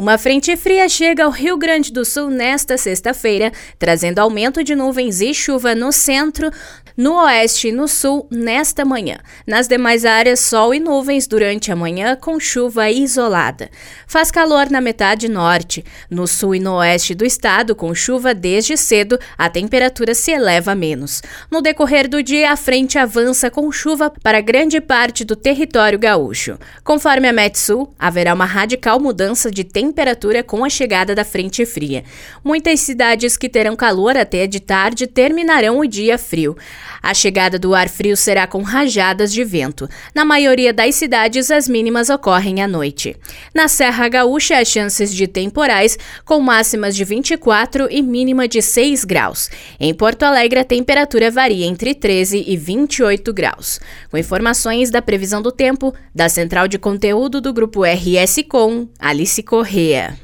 Uma frente fria chega ao Rio Grande do Sul nesta sexta-feira, trazendo aumento de nuvens e chuva no centro, no oeste e no sul nesta manhã. Nas demais áreas, sol e nuvens durante a manhã com chuva isolada. Faz calor na metade norte. No sul e no oeste do estado, com chuva desde cedo, a temperatura se eleva menos. No decorrer do dia, a frente avança com chuva para grande parte do território gaúcho. Conforme a Metsul, haverá uma radical mudança de temperatura temperatura com a chegada da frente fria. Muitas cidades que terão calor até de tarde terminarão o dia frio. A chegada do ar frio será com rajadas de vento. Na maioria das cidades, as mínimas ocorrem à noite. Na Serra Gaúcha, as chances de temporais, com máximas de 24 e mínima de 6 graus. Em Porto Alegre, a temperatura varia entre 13 e 28 graus. Com informações da previsão do tempo, da Central de Conteúdo do Grupo RS Com, Alice Corrêa. here.